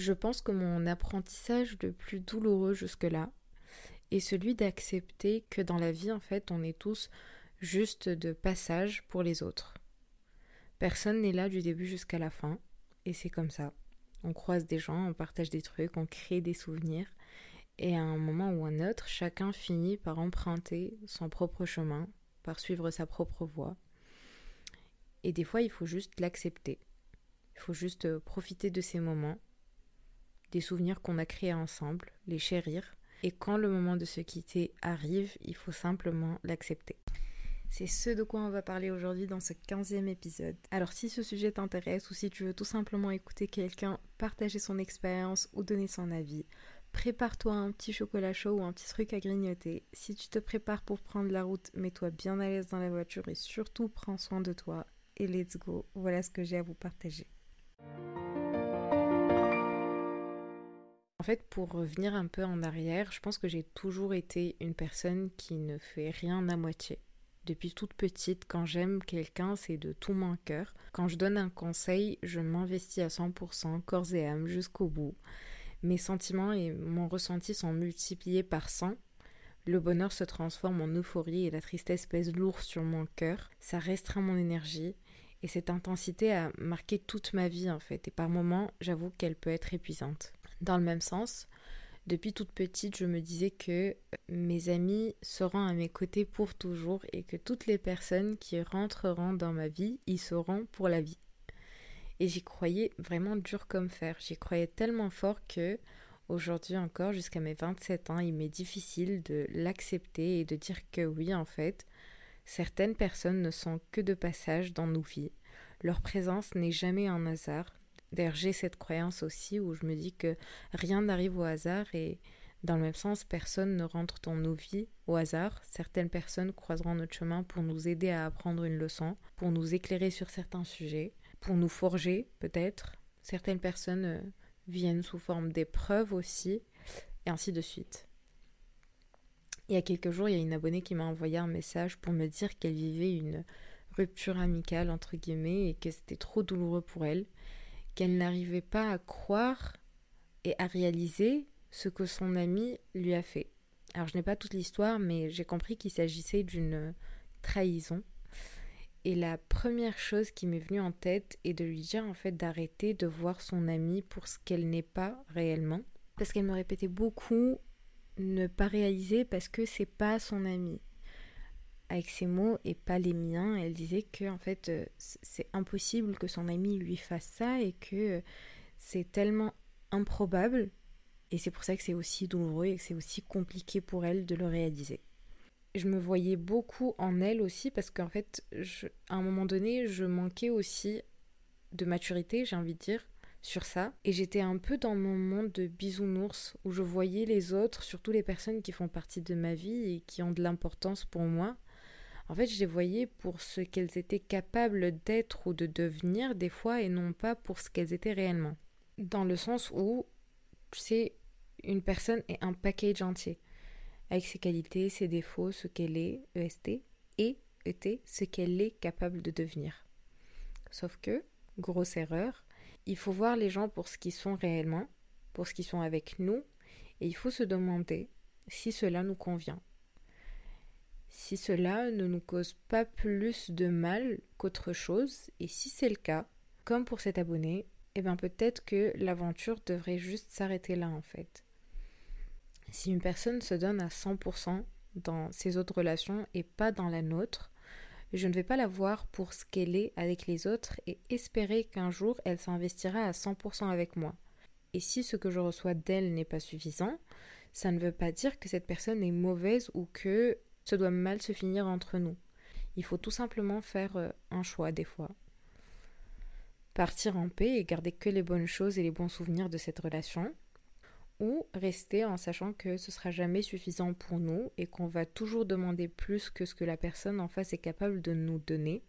Je pense que mon apprentissage le plus douloureux jusque-là est celui d'accepter que dans la vie, en fait, on est tous juste de passage pour les autres. Personne n'est là du début jusqu'à la fin, et c'est comme ça. On croise des gens, on partage des trucs, on crée des souvenirs, et à un moment ou un autre, chacun finit par emprunter son propre chemin, par suivre sa propre voie. Et des fois, il faut juste l'accepter. Il faut juste profiter de ces moments, des souvenirs qu'on a créés ensemble, les chérir. Et quand le moment de se quitter arrive, il faut simplement l'accepter. C'est ce de quoi on va parler aujourd'hui dans ce 15e épisode. Alors si ce sujet t'intéresse ou si tu veux tout simplement écouter quelqu'un partager son expérience ou donner son avis, prépare-toi un petit chocolat chaud ou un petit truc à grignoter. Si tu te prépares pour prendre la route, mets-toi bien à l'aise dans la voiture et surtout prends soin de toi. Et let's go, voilà ce que j'ai à vous partager. En fait, pour revenir un peu en arrière, je pense que j'ai toujours été une personne qui ne fait rien à moitié. Depuis toute petite, quand j'aime quelqu'un, c'est de tout mon cœur. Quand je donne un conseil, je m'investis à 100%, corps et âme, jusqu'au bout. Mes sentiments et mon ressenti sont multipliés par 100. Le bonheur se transforme en euphorie et la tristesse pèse lourd sur mon cœur. Ça restreint mon énergie. Et cette intensité a marqué toute ma vie en fait. Et par moments, j'avoue qu'elle peut être épuisante. Dans le même sens, depuis toute petite, je me disais que mes amis seront à mes côtés pour toujours et que toutes les personnes qui rentreront dans ma vie y seront pour la vie. Et j'y croyais vraiment dur comme fer. J'y croyais tellement fort que aujourd'hui encore, jusqu'à mes 27 ans, il m'est difficile de l'accepter et de dire que oui, en fait, certaines personnes ne sont que de passage dans nos vies. Leur présence n'est jamais un hasard. D'ailleurs, j'ai cette croyance aussi où je me dis que rien n'arrive au hasard et dans le même sens, personne ne rentre dans nos vies au hasard. Certaines personnes croiseront notre chemin pour nous aider à apprendre une leçon, pour nous éclairer sur certains sujets, pour nous forger peut-être. Certaines personnes euh, viennent sous forme d'épreuves aussi, et ainsi de suite. Il y a quelques jours, il y a une abonnée qui m'a envoyé un message pour me dire qu'elle vivait une rupture amicale, entre guillemets, et que c'était trop douloureux pour elle qu'elle n'arrivait pas à croire et à réaliser ce que son ami lui a fait. Alors je n'ai pas toute l'histoire, mais j'ai compris qu'il s'agissait d'une trahison. Et la première chose qui m'est venue en tête est de lui dire en fait d'arrêter de voir son ami pour ce qu'elle n'est pas réellement. Parce qu'elle me répétait beaucoup ne pas réaliser parce que c'est pas son ami avec ses mots et pas les miens. Elle disait que en fait euh, c'est impossible que son ami lui fasse ça et que euh, c'est tellement improbable et c'est pour ça que c'est aussi douloureux et que c'est aussi compliqué pour elle de le réaliser. Je me voyais beaucoup en elle aussi parce qu'en fait, à un moment donné, je manquais aussi de maturité, j'ai envie de dire, sur ça. Et j'étais un peu dans mon monde de bisounours où je voyais les autres, surtout les personnes qui font partie de ma vie et qui ont de l'importance pour moi, en fait, je les voyais pour ce qu'elles étaient capables d'être ou de devenir des fois et non pas pour ce qu'elles étaient réellement. Dans le sens où, c'est une personne est un package entier, avec ses qualités, ses défauts, ce qu'elle est, EST, et ET, ce qu'elle est capable de devenir. Sauf que, grosse erreur, il faut voir les gens pour ce qu'ils sont réellement, pour ce qu'ils sont avec nous, et il faut se demander si cela nous convient si cela ne nous cause pas plus de mal qu'autre chose, et si c'est le cas, comme pour cet abonné, eh bien peut-être que l'aventure devrait juste s'arrêter là en fait. Si une personne se donne à 100% dans ses autres relations et pas dans la nôtre, je ne vais pas la voir pour ce qu'elle est avec les autres et espérer qu'un jour elle s'investira à 100% avec moi. Et si ce que je reçois d'elle n'est pas suffisant, ça ne veut pas dire que cette personne est mauvaise ou que doit mal se finir entre nous. Il faut tout simplement faire euh, un choix des fois. Partir en paix et garder que les bonnes choses et les bons souvenirs de cette relation, ou rester en sachant que ce sera jamais suffisant pour nous et qu'on va toujours demander plus que ce que la personne en face est capable de nous donner.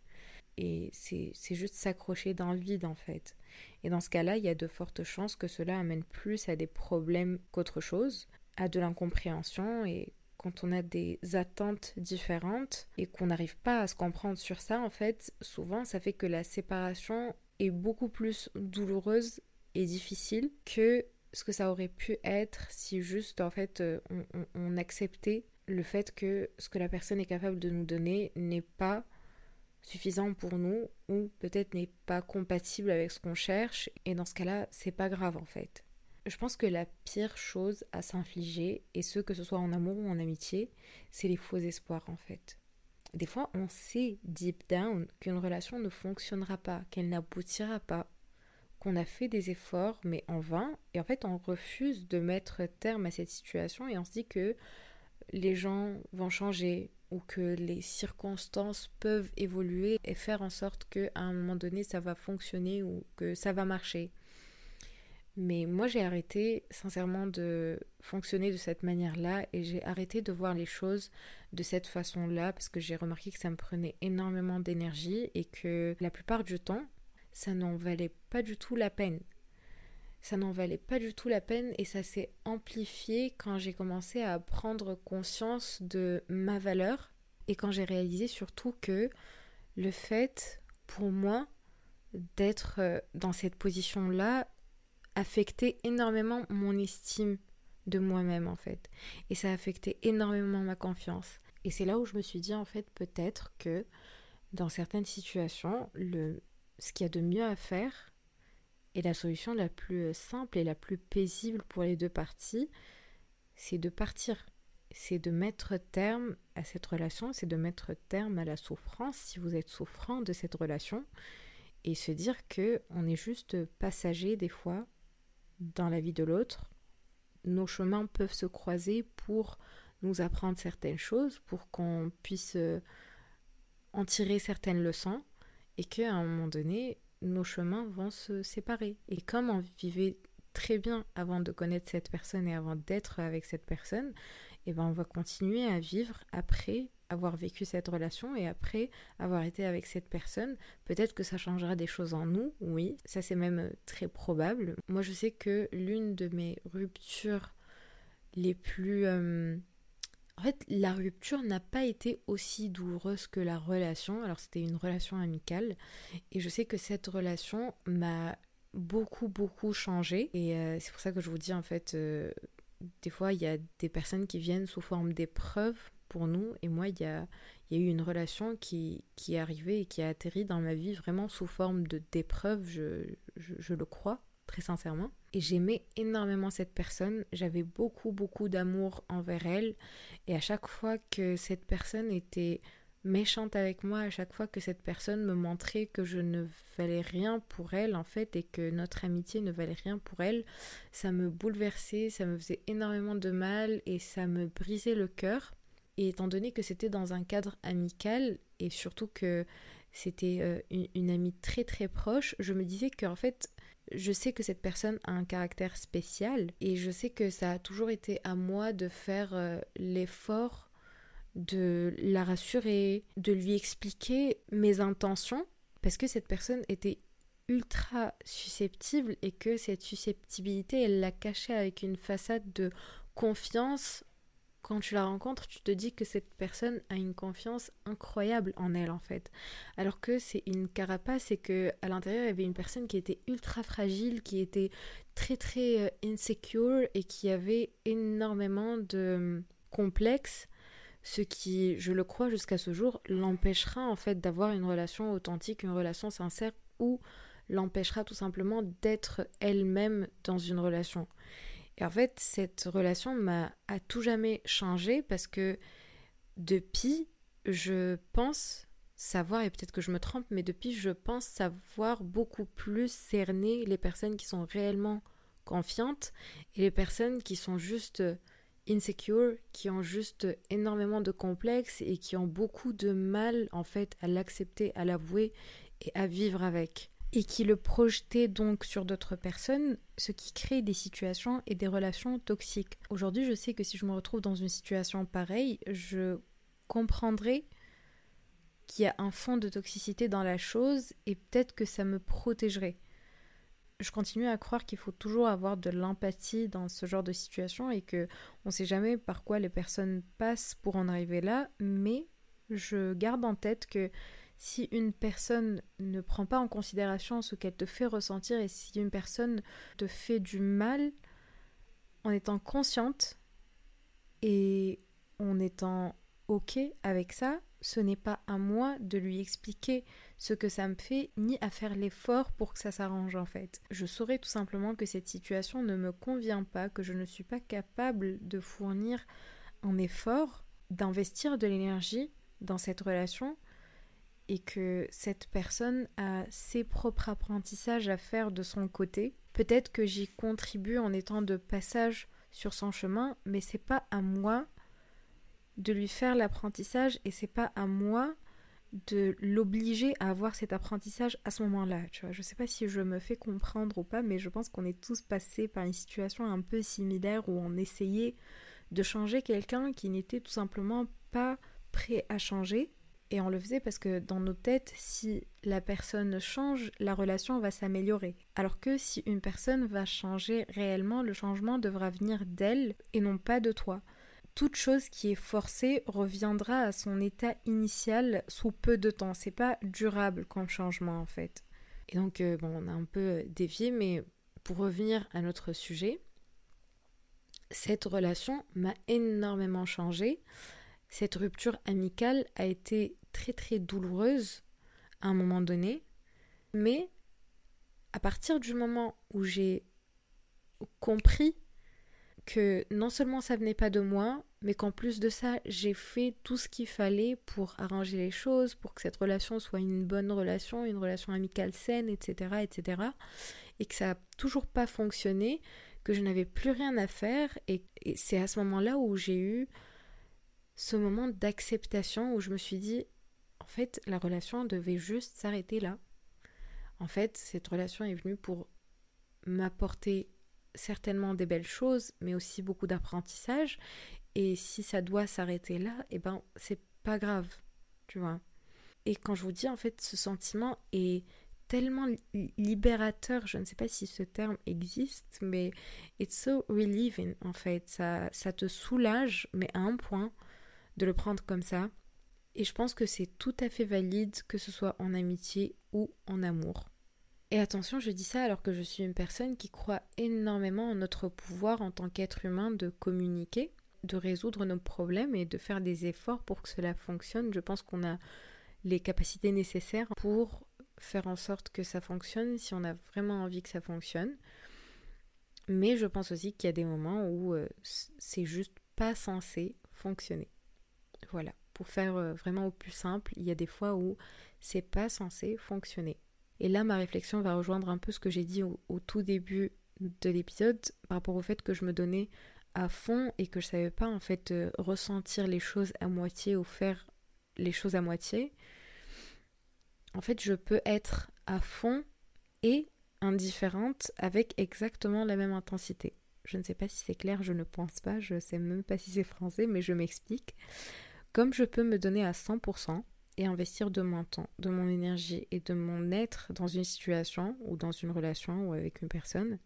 Et c'est juste s'accrocher dans le vide en fait. Et dans ce cas-là, il y a de fortes chances que cela amène plus à des problèmes qu'autre chose, à de l'incompréhension et quand on a des attentes différentes et qu'on n'arrive pas à se comprendre sur ça, en fait, souvent ça fait que la séparation est beaucoup plus douloureuse et difficile que ce que ça aurait pu être si juste en fait euh, on, acceptait le fait que ce que la personne est capable de nous donner n'est pas suffisant pour nous ou peut-être n'est pas compatible avec ce qu'on cherche et dans ce cas-là c'est pas grave en fait. Je pense que la pire chose à s'infliger, et ce que ce soit en amour ou en amitié, c'est les faux espoirs en fait. Des fois, on sait deep down qu'une relation ne fonctionnera pas, qu'elle n'aboutira pas, qu'on a fait des efforts, mais en vain, et en fait, on refuse de mettre terme à cette situation et on se dit que les gens vont changer ou que les circonstances peuvent évoluer et faire en sorte qu'à un moment donné, ça va fonctionner ou que ça va marcher. Mais moi, j'ai arrêté sincèrement de fonctionner de cette manière-là et j'ai arrêté de voir les choses de cette façon-là parce que j'ai remarqué que ça me prenait énormément d'énergie et que la plupart du temps, ça n'en valait pas du tout la peine. Ça n'en valait pas du tout la peine et ça s'est amplifié quand j'ai commencé à prendre conscience de ma valeur et quand j'ai réalisé surtout que le fait pour moi d'être euh, dans cette position-là affecté énormément mon estime de moi-même en fait. Et ça a affecté énormément ma confiance. Et c'est là où je me suis dit en fait peut-être que dans certaines situations, le, ce qu'il y a de mieux à faire et la solution la plus simple et la plus paisible pour les deux parties, c'est de partir. C'est de mettre terme à cette relation, c'est de mettre terme à la souffrance si vous êtes souffrant de cette relation et se dire que on est juste passager des fois dans la vie de l'autre. Nos chemins peuvent se croiser pour nous apprendre certaines choses, pour qu'on puisse euh, en tirer certaines leçons, et qu'à un moment donné, nos chemins vont se séparer. Et comme on vivait très bien avant de connaître cette personne et avant d'être avec cette personne, et eh ben on va continuer à vivre après avoir vécu cette relation et après avoir été avec cette personne, peut-être que ça changera des choses en nous, oui, ça c'est même euh, très probable. Moi je sais que l'une de mes ruptures les plus... Euh, en fait, la rupture n'a pas été aussi douloureuse que la relation. Alors c'était une relation amicale et je sais que cette relation m'a beaucoup beaucoup changé et euh, c'est pour ça que je vous dis en fait des fois il y a des personnes qui viennent sous forme d'épreuves pour nous. Et moi, il y a, eu une relation qui, qui est arrivée et qui a atterri dans ma vie vraiment sous forme de d'épreuve, je, je, le crois, très sincèrement. Et j'aimais énormément cette personne, j'avais beaucoup, beaucoup d'amour envers elle. Et à chaque fois que cette personne était méchante avec moi, à chaque fois que cette personne me montrait que je ne valais rien pour elle en fait et que notre amitié ne valait rien pour elle, ça me bouleversait, ça me faisait énormément de mal et ça me brisait le cœur. Et étant donné que c'était dans un cadre amical et surtout que c'était euh, une, amie très très proche, je me disais qu'en fait, je sais que cette personne a un caractère spécial et je sais que ça a toujours été à moi de faire euh, l'effort de la rassurer, de lui expliquer mes intentions parce que cette personne était ultra susceptible et que cette susceptibilité, elle l'a cachée avec une façade de confiance quand tu la rencontres, tu te dis que cette personne a une confiance incroyable en elle en fait. Alors que c'est une carapace et que à l'intérieur il y avait une personne qui était ultra fragile, qui était très très euh, insecure et qui avait énormément de hum, complexes, ce qui, je le crois jusqu'à ce jour, l'empêchera en fait d'avoir une relation authentique, une relation sincère ou l'empêchera tout simplement d'être elle-même dans une relation. Et en fait, cette relation m'a à tout jamais changé parce que depuis, je pense savoir, et peut-être que je me trompe, mais depuis, je pense savoir beaucoup plus cerner les personnes qui sont réellement confiantes et les personnes qui sont juste insecure, qui ont juste énormément de complexes et qui ont beaucoup de mal en fait à l'accepter, à l'avouer et à vivre avec et qui le projetait donc sur d'autres personnes, ce qui crée des situations et des relations toxiques. Aujourd'hui, je sais que si je me retrouve dans une situation pareille, je comprendrai qu'il y a un fond de toxicité dans la chose et peut-être que ça me protégerait. Je continue à croire qu'il faut toujours avoir de l'empathie dans ce genre de situation et que on sait jamais par quoi les personnes passent pour en arriver là, mais je garde en tête que si une personne ne prend pas en considération ce qu'elle te fait ressentir et si une personne te fait du mal en étant consciente et en étant ok avec ça, ce n'est pas à moi de lui expliquer ce que ça me fait, ni à faire l'effort pour que ça s'arrange en fait. Je saurais tout simplement que cette situation ne me convient pas, que je ne suis pas capable de fournir un effort, d'investir de l'énergie dans cette relation, et que cette personne a ses propres apprentissages à faire de son côté. Peut-être que j'y contribue en étant de passage sur son chemin, mais c'est pas à moi de lui faire l'apprentissage et c'est pas à moi de l'obliger à avoir cet apprentissage à ce moment-là. Tu vois, je sais pas si je me fais comprendre ou pas, mais je pense qu'on est tous passés par une situation un peu similaire où on essayait de changer quelqu'un qui n'était tout simplement pas prêt à changer. Et on le faisait parce que dans nos têtes, si la personne change, la relation va s'améliorer. Alors que si une personne va changer réellement, le changement devra venir d'elle et non pas de toi toute chose qui est forcée reviendra à son état initial sous peu de temps. C'est pas durable comme changement en fait. Et donc, euh, bon, on a un peu dévié, mais pour revenir à notre sujet, cette relation m'a énormément changé. Cette rupture amicale a été très très douloureuse à un moment donné, mais à partir du moment où j'ai compris que non seulement ça venait pas de moi, mais qu'en plus de ça, j'ai fait tout ce qu'il fallait pour arranger les choses, pour que cette relation soit une bonne relation, une relation amicale saine, etc., etc., et que ça n'a toujours pas fonctionné, que je n'avais plus rien à faire, et, et c'est à ce moment-là où j'ai eu ce moment d'acceptation où je me suis dit, en fait, la relation devait juste s'arrêter là. En fait, cette relation est venue pour m'apporter certainement des belles choses, mais aussi beaucoup d'apprentissage. Et si ça doit s'arrêter là, eh ben c'est pas grave, tu vois. Et quand je vous dis en fait ce sentiment est tellement libérateur, je ne sais pas si ce terme existe, mais it's so relieving en fait, ça, ça te soulage, mais à un point de le prendre comme ça. Et je pense que c'est tout à fait valide que ce soit en amitié ou en amour. Et attention, je dis ça alors que je suis une personne qui croit énormément en notre pouvoir en tant qu'être humain de communiquer de résoudre nos problèmes et de faire des efforts pour que cela fonctionne. Je pense qu'on a les capacités nécessaires pour faire en sorte que ça fonctionne si on a vraiment envie que ça fonctionne. Mais je pense aussi qu'il y a des moments où euh, c'est juste pas censé fonctionner. Voilà, pour faire euh, vraiment au plus simple, il y a des fois où c'est pas censé fonctionner. Et là, ma réflexion va rejoindre un peu ce que j'ai dit au, tout début de l'épisode par rapport au fait que je me donnais à fond et que je savais pas en fait euh, ressentir les choses à moitié ou faire les choses à moitié, en fait je peux être à fond et indifférente avec exactement la même intensité. Je ne sais pas si c'est clair, je ne pense pas, je sais même pas si c'est français, mais je m'explique. Comme je peux me donner à 100% et investir de mon temps, de mon énergie et de mon être dans une situation ou dans une relation ou avec une personne,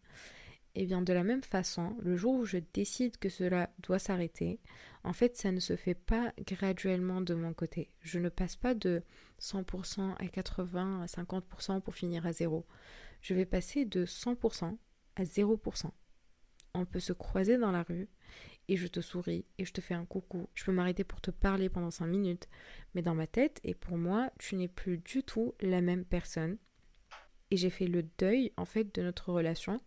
et eh bien de la même façon, le jour où je décide que cela doit s'arrêter, en fait ça ne se fait pas graduellement de mon côté. Je ne passe pas de 100% à 80 à 50% pour finir à zéro. Je vais passer de 100% à 0%. On peut se croiser dans la rue et je te souris et je te fais un coucou. Je peux m'arrêter pour te parler pendant 5 minutes. Mais dans ma tête et pour moi, tu n'es plus du tout la même personne. Et j'ai fait le deuil en fait de notre relation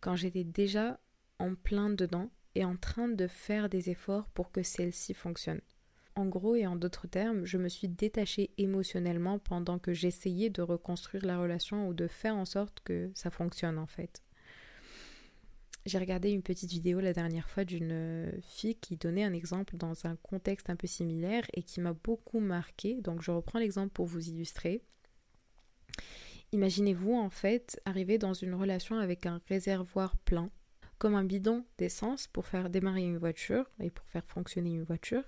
quand j'étais déjà en plein dedans et en train de faire des efforts pour que celle-ci fonctionne. En gros et en d'autres termes, je me suis détachée émotionnellement pendant que j'essayais de reconstruire la relation ou de faire en sorte que ça fonctionne en fait. J'ai regardé une petite vidéo la dernière fois d'une fille qui donnait un exemple dans un contexte un peu similaire et qui m'a beaucoup marqué. Donc je reprends l'exemple pour vous illustrer. Imaginez-vous en fait arriver dans une relation avec un réservoir plein, comme un bidon d'essence pour faire démarrer une voiture et pour faire fonctionner une voiture.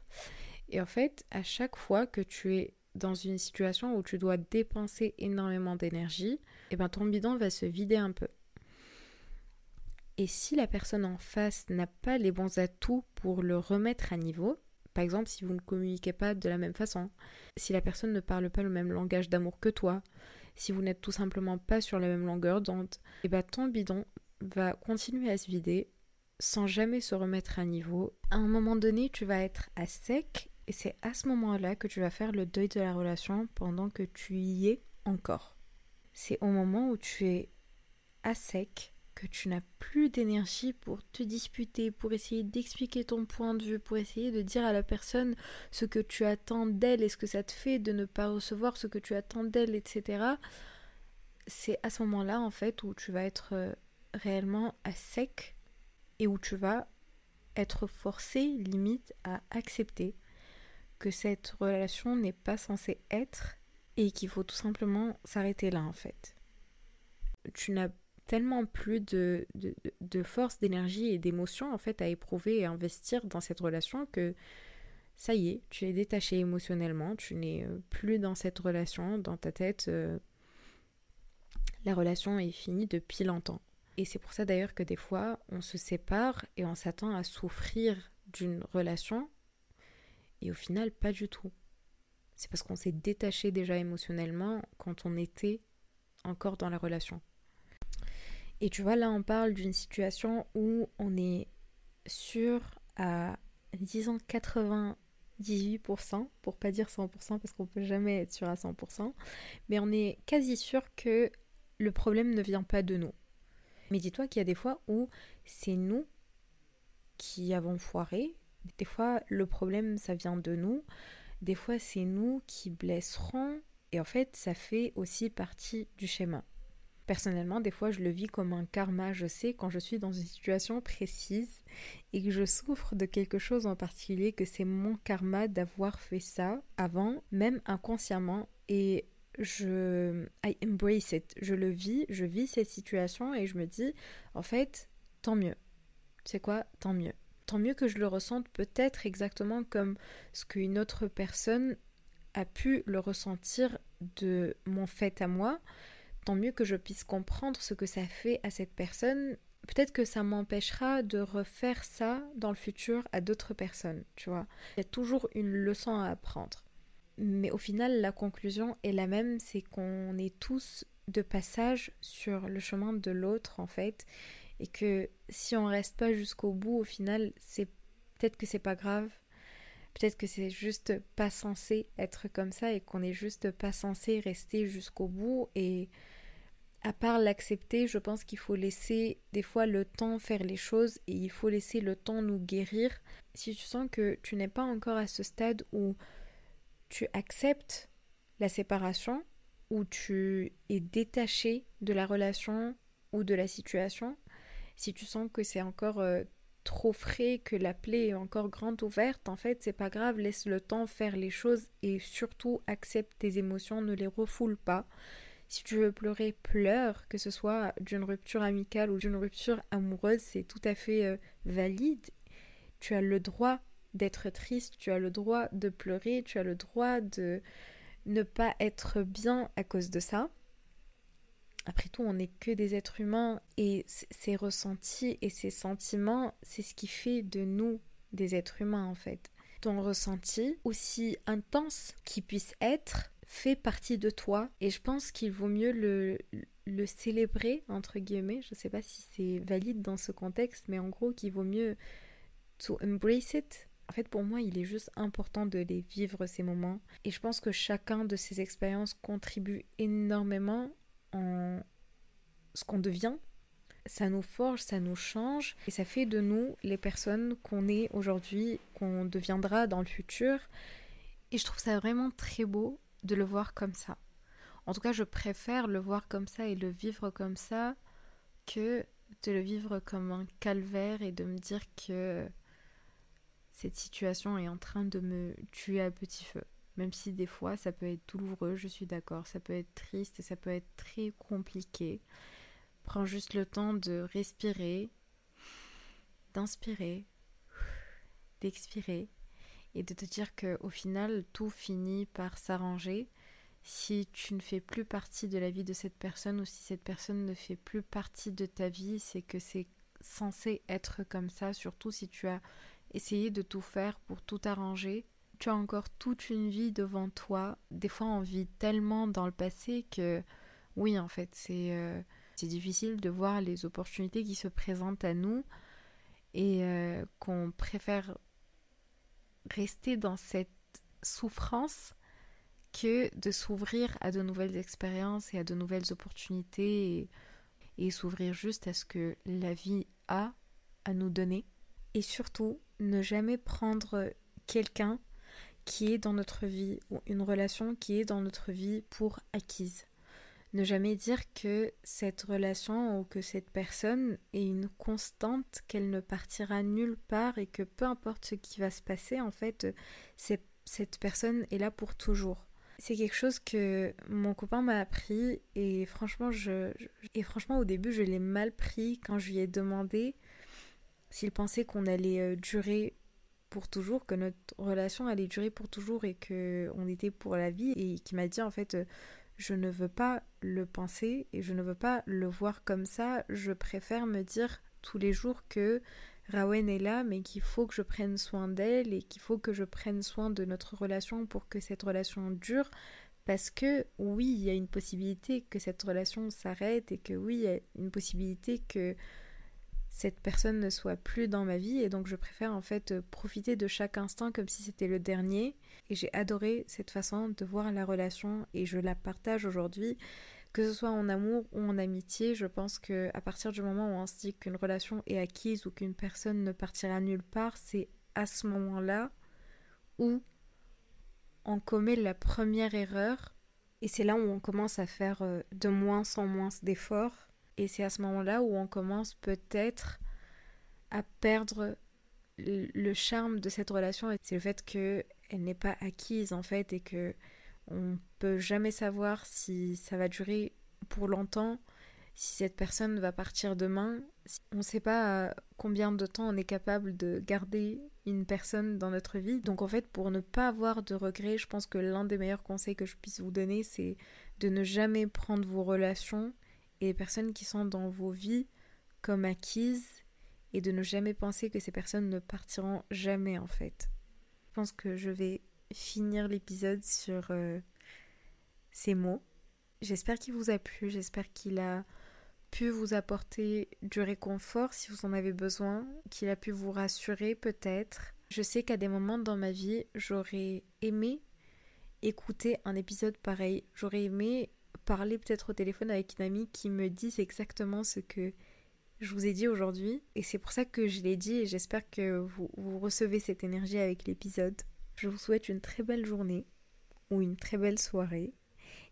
Et en fait, à chaque fois que tu es dans une situation où tu dois dépenser énormément d'énergie, et eh ben ton bidon va se vider un peu. Et si la personne en face n'a pas les bons atouts pour le remettre à niveau, Par exemple, si vous ne communiquez pas de la même façon, si la personne ne parle pas le même langage d'amour que toi, si vous n'êtes tout simplement pas sur la même longueur d'onde, et eh bah ben, ton bidon va continuer à se vider sans jamais se remettre à niveau. À un moment donné, tu vas être à sec et c'est à ce moment-là que tu vas faire le deuil de la relation pendant que tu y es encore. C'est au moment où tu es à sec, que tu n'as plus d'énergie pour te disputer, pour essayer d'expliquer ton point de vue, pour essayer de dire à la personne ce que tu attends d'elle et ce que ça te fait de ne pas recevoir ce que tu attends d'elle, etc. C'est à ce moment-là, en fait, où tu vas être euh, réellement à sec et où tu vas être forcé, limite, à accepter que cette relation n'est pas censée être et qu'il faut tout simplement s'arrêter là, en fait. Tu n'as tellement plus de, force, d'énergie et d'émotion en fait à éprouver et à investir dans cette relation que ça y est, tu es détaché émotionnellement, tu n'es euh, plus dans cette relation, dans ta tête, euh, la relation est finie depuis longtemps. Et c'est pour ça d'ailleurs que des fois on se sépare et on s'attend à souffrir d'une relation et au final pas du tout. C'est parce qu'on s'est détaché déjà émotionnellement quand on était encore dans la relation. Et tu vois, là, on parle d'une situation où on est sûr à, disons, 98%, pour pas dire 100%, parce qu'on peut jamais être sûr à 100%, mais on est quasi sûr que le problème ne vient pas de nous. Mais dis-toi qu'il y a des fois où c'est nous qui avons foiré, des fois le problème ça vient de nous, des fois c'est nous qui blesserons, et en fait ça fait aussi partie du schéma. Personnellement, des fois, je le vis comme un karma. Je sais quand je suis dans une situation précise et que je souffre de quelque chose en particulier, que c'est mon karma d'avoir fait ça avant, même inconsciemment. Et je I embrace it. Je le vis, je vis cette situation et je me dis, en fait, tant mieux. C'est quoi? Tant mieux. Tant mieux que je le ressente peut-être exactement comme ce qu'une autre personne a pu le ressentir de mon fait à moi tant mieux que je puisse comprendre ce que ça fait à cette personne. Peut-être que ça m'empêchera de refaire ça dans le futur à d'autres personnes, tu vois. Il y a toujours une leçon à apprendre. Mais au final, la conclusion est la même, c'est qu'on est tous de passage sur le chemin de l'autre, en fait. Et que si on reste pas jusqu'au bout, au final, c'est peut-être que c'est pas grave. Peut-être que c'est juste pas censé être comme ça et qu'on est juste pas censé rester jusqu'au bout et à part l'accepter, je pense qu'il faut laisser des fois le temps faire les choses et il faut laisser le temps nous guérir. Si tu sens que tu n'es pas encore à ce stade où tu acceptes la séparation, où tu es détaché de la relation ou de la situation, si tu sens que c'est encore euh, trop frais, que la plaie est encore grande ouverte, en fait, c'est pas grave, laisse le temps faire les choses et surtout accepte tes émotions, ne les refoule pas. Si tu veux pleurer, pleure, que ce soit d'une rupture amicale ou d'une rupture amoureuse, c'est tout à fait euh, valide. Tu as le droit d'être triste, tu as le droit de pleurer, tu as le droit de ne pas être bien à cause de ça. Après tout, on n'est que des êtres humains et ces ressentis et ces sentiments, c'est ce qui fait de nous des êtres humains en fait. Ton ressenti, aussi intense qu'il puisse être, fait partie de toi et je pense qu'il vaut mieux le, célébrer entre guillemets. Je sais pas si c'est valide dans ce contexte mais en gros qu'il vaut mieux to embrace it. En fait pour moi il est juste important de les vivre ces moments. Et je pense que chacun de ces expériences contribue énormément en ce qu'on devient. Ça nous forge, ça nous change. Et ça fait de nous les personnes qu'on est aujourd'hui, qu'on deviendra dans le futur. Et je trouve ça vraiment très beau de le voir comme ça. En tout cas, je préfère le voir comme ça et le vivre comme ça que de le vivre comme un calvaire et de me dire que cette situation est en train de me tuer à petit feu. Même si des fois ça peut être douloureux, je suis d'accord, ça peut être triste et ça peut être très compliqué. Prends juste le temps de respirer, d'inspirer, d'expirer et de te dire que au final tout finit par s'arranger si tu ne fais plus partie de la vie de cette personne ou si cette personne ne fait plus partie de ta vie, c'est que c'est censé être comme ça, surtout si tu as essayer de tout faire pour tout arranger. Tu as encore toute une vie devant toi. Des fois, on vit tellement dans le passé que, oui, en fait, c'est euh, difficile de voir les opportunités qui se présentent à nous et euh, qu'on préfère rester dans cette souffrance que de s'ouvrir à de nouvelles expériences et à de nouvelles opportunités et s'ouvrir juste à ce que la vie a à nous donner. Et surtout, ne jamais prendre quelqu'un qui est dans notre vie ou une relation qui est dans notre vie pour acquise. Ne jamais dire que cette relation ou que cette personne est une constante, qu'elle ne partira nulle part et que peu importe ce qui va se passer, en fait, cette personne est là pour toujours. C'est quelque chose que mon copain m'a appris et franchement, et franchement au début je l'ai mal pris quand je lui ai demandé s'il pensait qu'on allait euh, durer pour toujours, que notre relation allait durer pour toujours et que on était pour la vie et qui m'a dit en fait euh, je ne veux pas le penser et je ne veux pas le voir comme ça, je préfère me dire tous les jours que Rawen est là, mais qu'il faut que je prenne soin d'elle et qu'il faut que je prenne soin de notre relation pour que cette relation dure. Parce que oui, il y a une possibilité que cette relation s'arrête et que oui, il y a une possibilité que cette personne ne soit plus dans ma vie. Et donc je préfère en fait profiter de chaque instant comme si c'était le dernier. Et j'ai adoré cette façon de voir la relation. Et je la partage aujourd'hui. Que ce soit en amour ou en amitié, je pense que à partir du moment où on se dit qu'une relation est acquise ou qu'une personne ne partira nulle part, c'est à ce moment-là où on commet la première erreur. Et c'est là où on commence à faire euh, de moins en moins d'efforts et c'est à ce moment-là où on commence peut-être à perdre le charme de cette relation c'est le fait qu'elle n'est pas acquise en fait et que on peut jamais savoir si ça va durer pour longtemps, si cette personne va partir demain. On ne sait pas combien de temps on est capable de garder une personne dans notre vie. Donc en fait, pour ne pas avoir de regrets, je pense que l'un des meilleurs conseils que je puisse vous donner, c'est de ne jamais prendre vos relations et les personnes qui sont dans vos vies comme acquises et de ne jamais penser que ces personnes ne partiront jamais en fait. Je pense que je vais finir l'épisode sur euh, ces mots. J'espère qu'il vous a plu, j'espère qu'il a pu vous apporter du réconfort si vous en avez besoin, qu'il a pu vous rassurer peut-être. Je sais qu'à des moments dans ma vie, j'aurais aimé écouter un épisode pareil. J'aurais aimé parler peut-être au téléphone avec une amie qui me dise exactement ce que je vous ai dit aujourd'hui. Et c'est pour ça que je l'ai dit et j'espère que vous, vous recevez cette énergie avec l'épisode. Je vous souhaite une très belle journée ou une très belle soirée.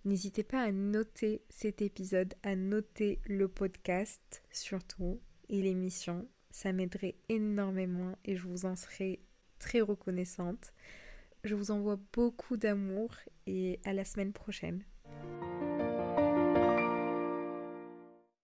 N'hésitez pas à noter cet épisode, à noter le podcast surtout et l'émission. Ça m'aiderait énormément et je vous en serai très reconnaissante. Je vous envoie beaucoup d'amour et à la semaine prochaine.